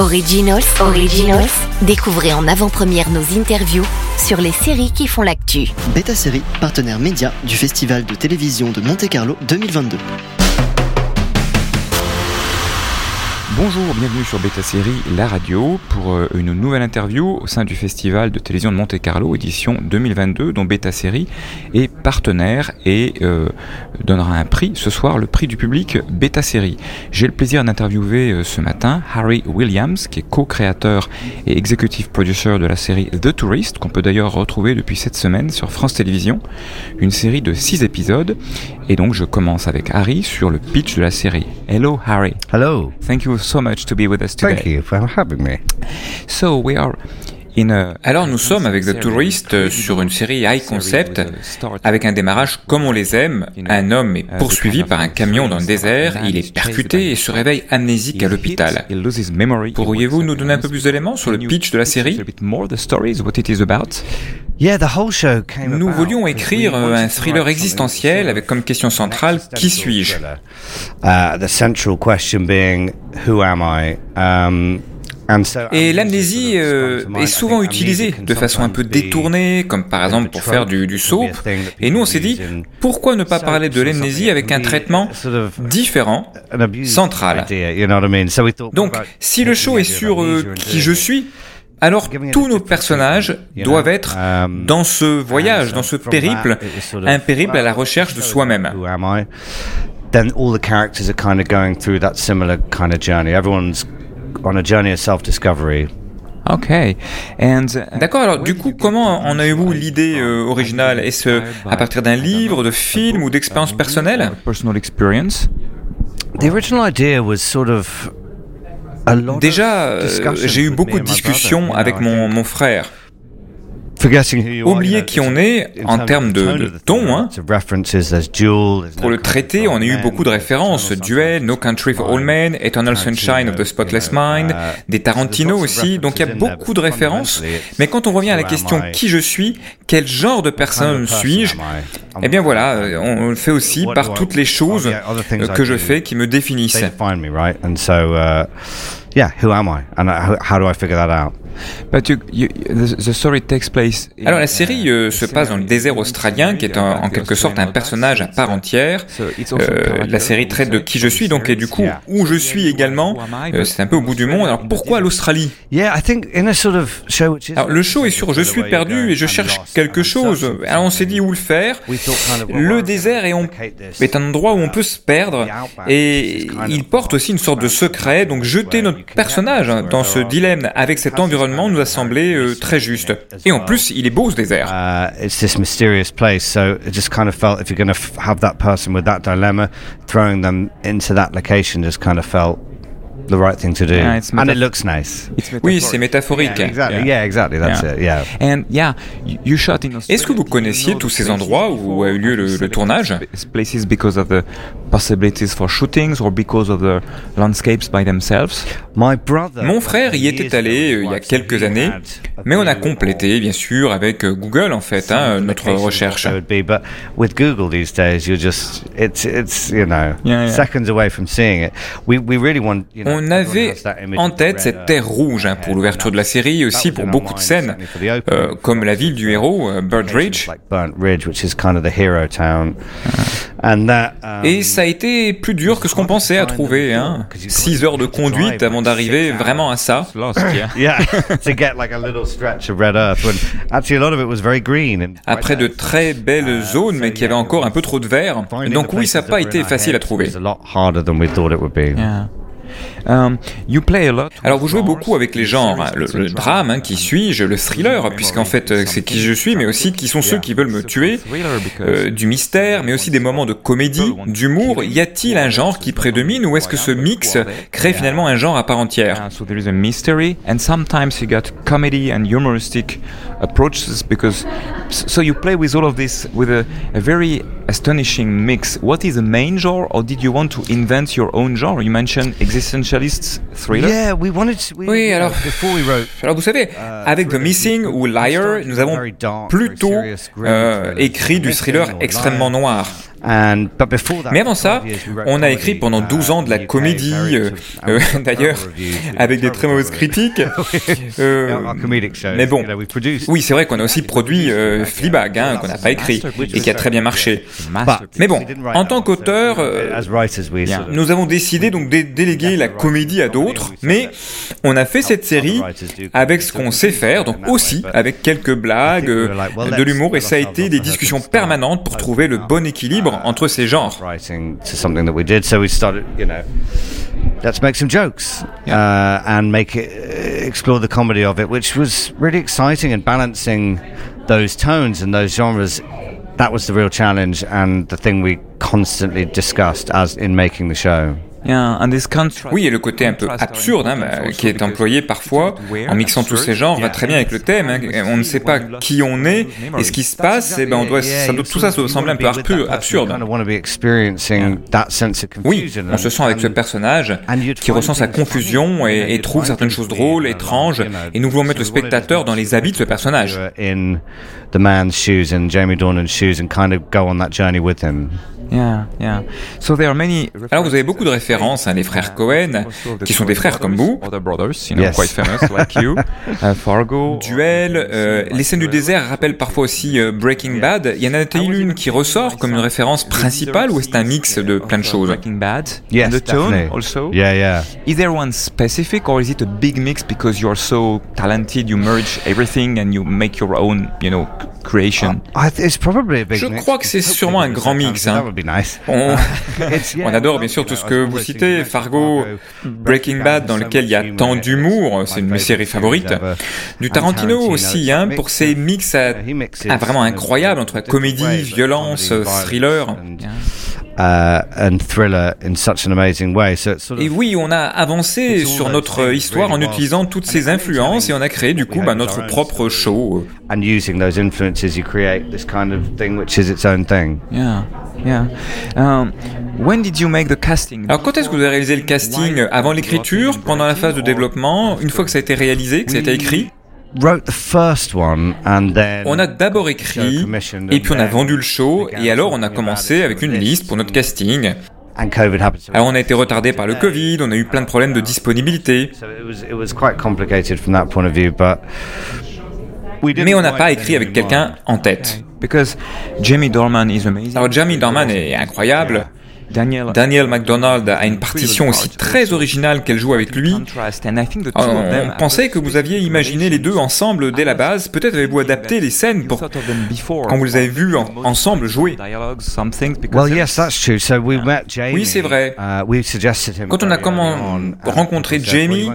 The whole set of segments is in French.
Originals, Originals. Découvrez en avant-première nos interviews sur les séries qui font l'actu. Beta Série, partenaire média du Festival de télévision de Monte-Carlo 2022. Bonjour, bienvenue sur Beta Série, la radio, pour euh, une nouvelle interview au sein du Festival de télévision de Monte-Carlo, édition 2022, dont Beta Série est partenaire et euh, donnera un prix ce soir, le prix du public Beta Série. J'ai le plaisir d'interviewer euh, ce matin Harry Williams, qui est co-créateur et executive producer de la série The Tourist, qu'on peut d'ailleurs retrouver depuis cette semaine sur France Télévisions, une série de 6 épisodes. Et donc je commence avec Harry sur le pitch de la série. Hello Harry. Hello. Thank you so much to be with us today. Thank you for having me. So we are in a Alors nous sommes avec The Tourist sur une série high concept avec un démarrage comme on les aime. Un homme est poursuivi par un camion dans le désert, il est percuté et se réveille amnésique à l'hôpital. Pourriez-vous nous donner un peu plus d'éléments sur le pitch de la série? Nous voulions écrire un thriller existentiel avec comme question centrale Qui suis-je? the central question being, who am I? And so Et l'amnésie euh, est souvent utilisée de façon un peu détournée, comme par exemple pour faire du, du soap. Et nous on s'est dit, pourquoi ne pas parler de l'amnésie avec un traitement différent central. idea, you know what I mean? So we thought, Donc, si le show est sur euh, qui je suis, alors tous nos personnages doivent être dans ce voyage, dans ce périple, un périple à la recherche de soi-même. Who am I? Then all the characters are kind of going through that similar kind of journey. Everyone's on a journey of self-discovery. Ok. D'accord. Alors, du coup, comment en avez-vous l'idée euh, originale? Est-ce à partir d'un livre, de film ou d'expérience personnelle? Personal experience? The original idea was sort of a lot of Déjà, euh, j'ai eu beaucoup de discussions you avec mon, mon frère. Forgetting who you are, you Oublier qui on est en termes de, ton. Hein. Pour le traité, for on a eu beaucoup de références. Duel, No Country for All Men, Eternal Sunshine of the Spotless Mind, des Tarantino aussi. Donc il y a beaucoup de références. Mais quand on revient à la question qui je suis, quel genre de personne suis-je? Eh bien voilà, euh, on le fait aussi par toutes les choses euh, que je fais qui me définissent. They define me, right? And so, yeah, who am I? And how, how do I figure that out? Alors la série euh, se passe dans le désert australien, qui est en, en quelque sorte un personnage à part entière. Euh, la série traite de qui je suis, donc et du coup où je suis également. euh, c'est un peu au bout du monde. Alors pourquoi l'Australie? Yeah, I think in a sort of show which is Alors le show est sur je suis perdu et je cherche quelque chose. Alors on s'est dit où le faire. Le désert est, on- est un endroit où on peut se perdre et il porte aussi une sorte de secret. Donc jeter notre personnage dans ce dilemme avec cet environnement nous a semblé euh, très juste. Et en plus, il est beau ce désert. Uh, the right thing to do. Yeah, it's and it looks nice. Oui, c'est métaphorique. Yeah, exactly. Yeah, exactly. That's Yeah. it. Yeah. Est-ce que vous connaissiez tous ces endroits où a eu lieu le, le tournage places because of the possibilities for shootings or because of the landscapes by themselves? My brother. Mon frère y était allé euh, il y a quelques années, mais on a complété, bien sûr, avec euh, Google, en fait, hein, notre recherche. Would be, but with Google these days, you're just it's it's you know Yeah, yeah. seconds away from seeing it. We we really want. You know, On avait en tête red cette earth terre rouge hein, pour l'ouverture de la série et aussi pour beaucoup de scènes, euh, comme la ville du héros, euh, Bird Ridge. like Burnt Ridge, which is kind of the hero town, and that. Et ça a été plus dur que ce qu'on pensait à trouver. Hein. Six heures de conduite avant d'arriver vraiment à ça. yeah, to get like a little stretch of red earth when actually a lot of it was very green. And Après de très belles zones, mais qui avaient encore un peu trop de. Finding Donc oui, ça n'a pas été facile à trouver. Lot. Alors vous jouez beaucoup avec les genres, hein. le, le drame, hein, qui suis-je, le thriller, puisqu'en fait euh, c'est qui je suis, mais aussi qui sont ceux qui veulent me tuer, euh, du mystère, mais aussi des moments de comédie, d'humour. Y a-t-il un genre qui prédomine ou est-ce que ce mix crée finalement un genre à part entière? Approaches because. So you play with all of this with a, a very astonishing mix. What is the main genre, or did you want to invent your own genre? You mentioned existentialist thriller. Yeah, we wanted. To, we, Oui, alors- before we wrote. Alors vous savez, avec The Missing ou Liar, nous avons plutôt euh, écrit du thriller extrêmement noir. Mais avant ça, on a écrit pendant 12 ans de la comédie, euh, euh, d'ailleurs, avec des très mauvaises critiques. Euh, mais bon, oui, c'est vrai qu'on a aussi produit euh, Fleabag, hein, qu'on n'a pas écrit, et qui a très bien marché. Mais bon, en tant qu'auteur, nous avons décidé donc de déléguer la comédie à d'autres, mais on a fait cette série avec ce qu'on sait faire, donc aussi avec quelques blagues, de l'humour, et ça a été des discussions permanentes pour trouver le bon équilibre entre ces genres. let's make some jokes uh, and make it uh, explore the comedy of it, which was really exciting and balancing those tones and those genres. That was the real challenge and the thing we constantly discussed as in making the show. Oui, et le côté un peu absurde hein, bah, qui est employé parfois en mixant tous ces genres va très bien avec le thème. Hein. On ne sait pas qui on est et ce qui se passe, et ben on doit, ça, tout ça doit sembler un peu absurde. Oui, on se sent avec ce personnage qui ressent sa confusion et, et trouve certaines choses drôles, étranges, et nous voulons mettre le spectateur dans les habits de ce personnage. the man's shoes and Jamie Dornan's shoes and kind of go on that journey with him. Alors vous avez beaucoup de références, hein, les frères Cohen, qui sont des frères comme vous. Uh, Fargo. Duel, euh, les scènes du désert rappellent parfois aussi euh, Breaking Bad. Il y en a-t-il une qui ressort comme une référence principale ou est-ce un mix de plein de choses? Breaking Bad. Yes, the tone also. Yeah, yeah. Is there one specific or is it a big mix because you're so talented, you merge everything and you make your own, you know, creation? Uh, Je crois que c'est sûrement un grand mix. Hein. On, on, adore bien sûr tout ce que vous citez, Fargo, Breaking Bad, dans lequel il y a tant d'humour, c'est une de mes séries favorites. Du Tarantino aussi, hein, pour ses mix à, à vraiment incroyables entre comédie, violence, thriller. Uh, and thriller in such an amazing way. So sort of et oui, on a avancé sur notre histoire en utilisant toutes ces influences et on a créé du coup bah, notre propre show. And using those influences, you create this kind of thing which is its own thing. Yeah, yeah. Um, when did you make the casting? Alors quand est-ce que vous avez réalisé le casting? Avant l'écriture, pendant la phase de développement, une fois que ça a été réalisé, que ça a été écrit? On a d'abord écrit, et puis on a vendu le show, et alors on a commencé avec une liste pour notre casting. Alors on a été retardé par le Covid, on a eu plein de problèmes de disponibilité. Mais on n'a pas écrit avec quelqu'un en tête. Alors Jamie Dorman est incroyable. Daniel, MacDonald a une partition aussi très originale qu'elle joue avec lui. On, pensait que vous aviez imaginé les deux ensemble dès la base. Peut-être avez-vous adapté les scènes pour quand vous les avez vus ensemble jouer. Oui, c'est vrai. Quand on a comment rencontré Jamie,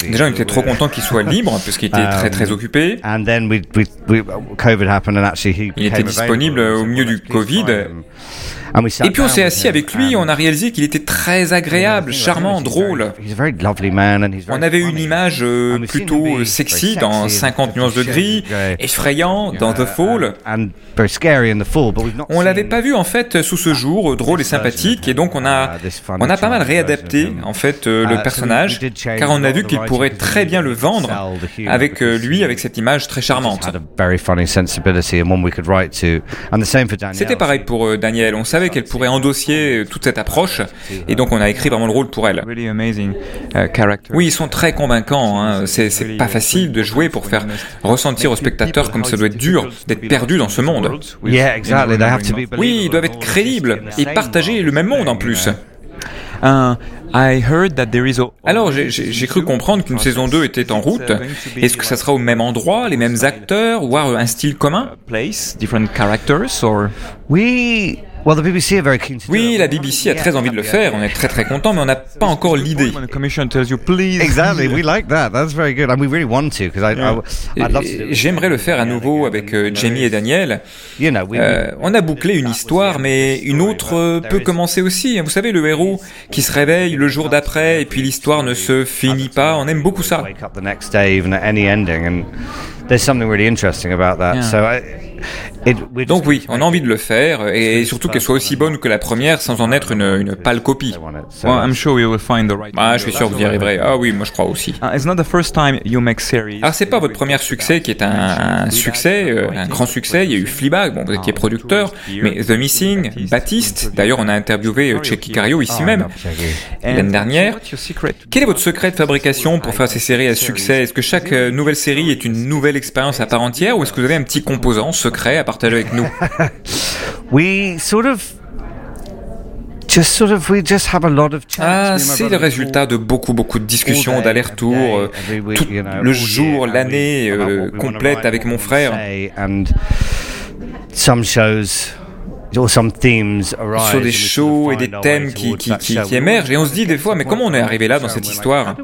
déjà on était trop content qu'il soit libre puisqu'il était très très occupé. Il était disponible au milieu du Covid. Et puis on s'est assis avec lui, on a réalisé qu'il était très agréable, charmant, drôle. On avait une image euh, plutôt sexy dans 50 nuances de gris, effrayant dans The Fall. On l'avait pas vu en fait sous ce jour, drôle et sympathique, et donc on a, on a pas mal réadapté en fait euh, le personnage, car on a vu qu'il pourrait très bien le vendre avec euh, lui, avec cette image très charmante. C'était pareil pour Daniel, on savait qu'elle pourrait endosser toute cette approche, et donc on a écrit vraiment le rôle pour elle. Uh, oui, ils sont très convaincants. Hein. C'est pas facile de jouer pour faire ressentir aux spectateurs comme ça doit être dur d'être perdu dans ce monde. Oui, ils doivent être crédibles et partager le même monde en plus. Uh, alors, j'ai cru comprendre qu'une saison 2 était en route. Est-ce que ça sera au même endroit, les mêmes acteurs, voire un style commun? Oui, oui, la BBC a très envie de le faire. On est très très content, mais on n'a pas encore l'idée. J'aimerais le faire à nouveau avec euh, Jamie et Daniel. Euh, on a bouclé une histoire, mais une autre euh, peut commencer aussi. Vous savez, le héros qui se réveille le jour d'après et puis l'histoire ne se finit pas. On aime beaucoup ça. There's So Donc oui, on a envie de le faire et surtout qu'elle soit aussi bonne que la première sans en être une, une pâle copie. Well, I'm sure we will find the right. Ah, je suis sûr que vous y arriverez. Ah oui, moi je crois aussi. It's not the first time you make series. Alors c'est pas votre premier succès qui est un, un succès, euh, un grand succès. Il y a eu Fleabag, bon, vous étiez producteur, mais The Missing, Baptiste. D'ailleurs, on a interviewé euh, Checky Cario ici même l'année dernière. What's your secret? Quel est votre secret de fabrication pour faire ces séries à succès? Est-ce que chaque euh, nouvelle série est une nouvelle expérience à part entière ou est-ce que vous avez un petit composant secret à partager avec nous. We sort of just sort of we just have a lot of chats. Me Ah, c'est le résultat de beaucoup beaucoup de discussions, every euh, tout le jour, l'année euh, complète avec mon frère. say, And some shows or some themes arise sur des shows et des thèmes qui, qui, qui, qui émergent. et on se dit des fois mais comment on est arrivé là dans cette histoire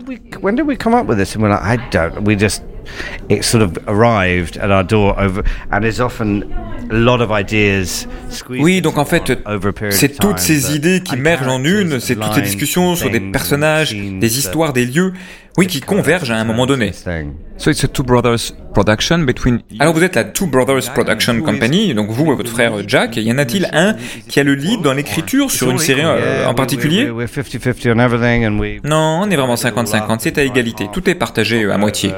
it sort of arrived at our door over and is often a lot of ideas. squeezed Oui, donc en fait, one over a period c'est of toutes time ces idées qui mergent en une, c'est toutes ces discussions sur des personnages, des histoires, des lieux, oui, qui convergent à un moment donné. This thing. So it's a two brothers production between. Alors vous êtes la Two Brothers Production Company, donc vous et votre frère Jack, y en a-t-il un qui a le lead dans l'écriture sur une série euh, en particulier? We- We're 50-50 on everything, and we. Non, on est vraiment 50-50, c'est à égalité, tout est partagé à moitié.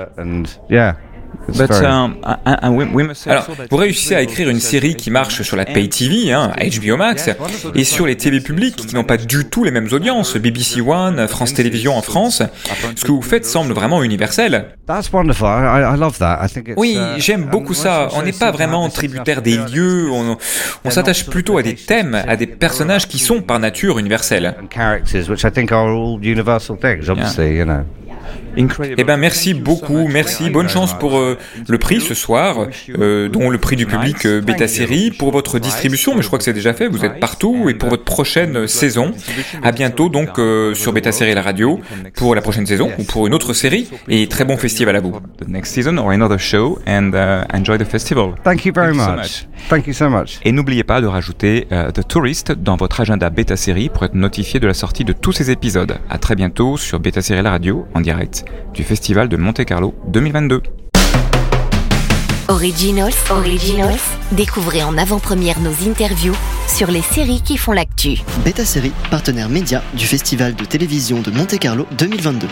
Um, Alors, vous réussissez à écrire une série qui marche sur la Pay TV, hein, HBO Max, et sur les TV publics qui n'ont pas du tout les mêmes audiences, BBC One, France Télévisions en France. Ce que vous faites semble vraiment universel. That's wonderful. I, I- I love that. I think it's, Oui, uh, j'aime beaucoup ça. you On n'est pas vraiment tributaire des lieux, on, on s'attache plutôt à des thèmes, à des personnages qui sont par nature universels. Eh ben merci beaucoup, merci, bonne chance pour euh, le prix ce soir, euh, dont le prix du public euh, Beta Série, pour votre distribution, mais je crois que c'est déjà fait, vous êtes partout, et pour votre prochaine saison. À bientôt donc euh, sur Beta Série la radio pour la prochaine saison ou pour une autre série, et très bon festival à vous. the next season or another show and uh, enjoy the festival. Thank you very much. much. Thank you so much. Et n'oubliez pas de rajouter euh, The Tourist dans votre agenda Beta Série pour être notifié de la sortie de tous ces épisodes. À très bientôt sur Beta Série la radio en direct du Festival de Monte Carlo 2022. Originals, Originals, découvrez en avant-première nos interviews sur les séries qui font l'actu. Beta Série, partenaire média du Festival de télévision de Monte Carlo 2022.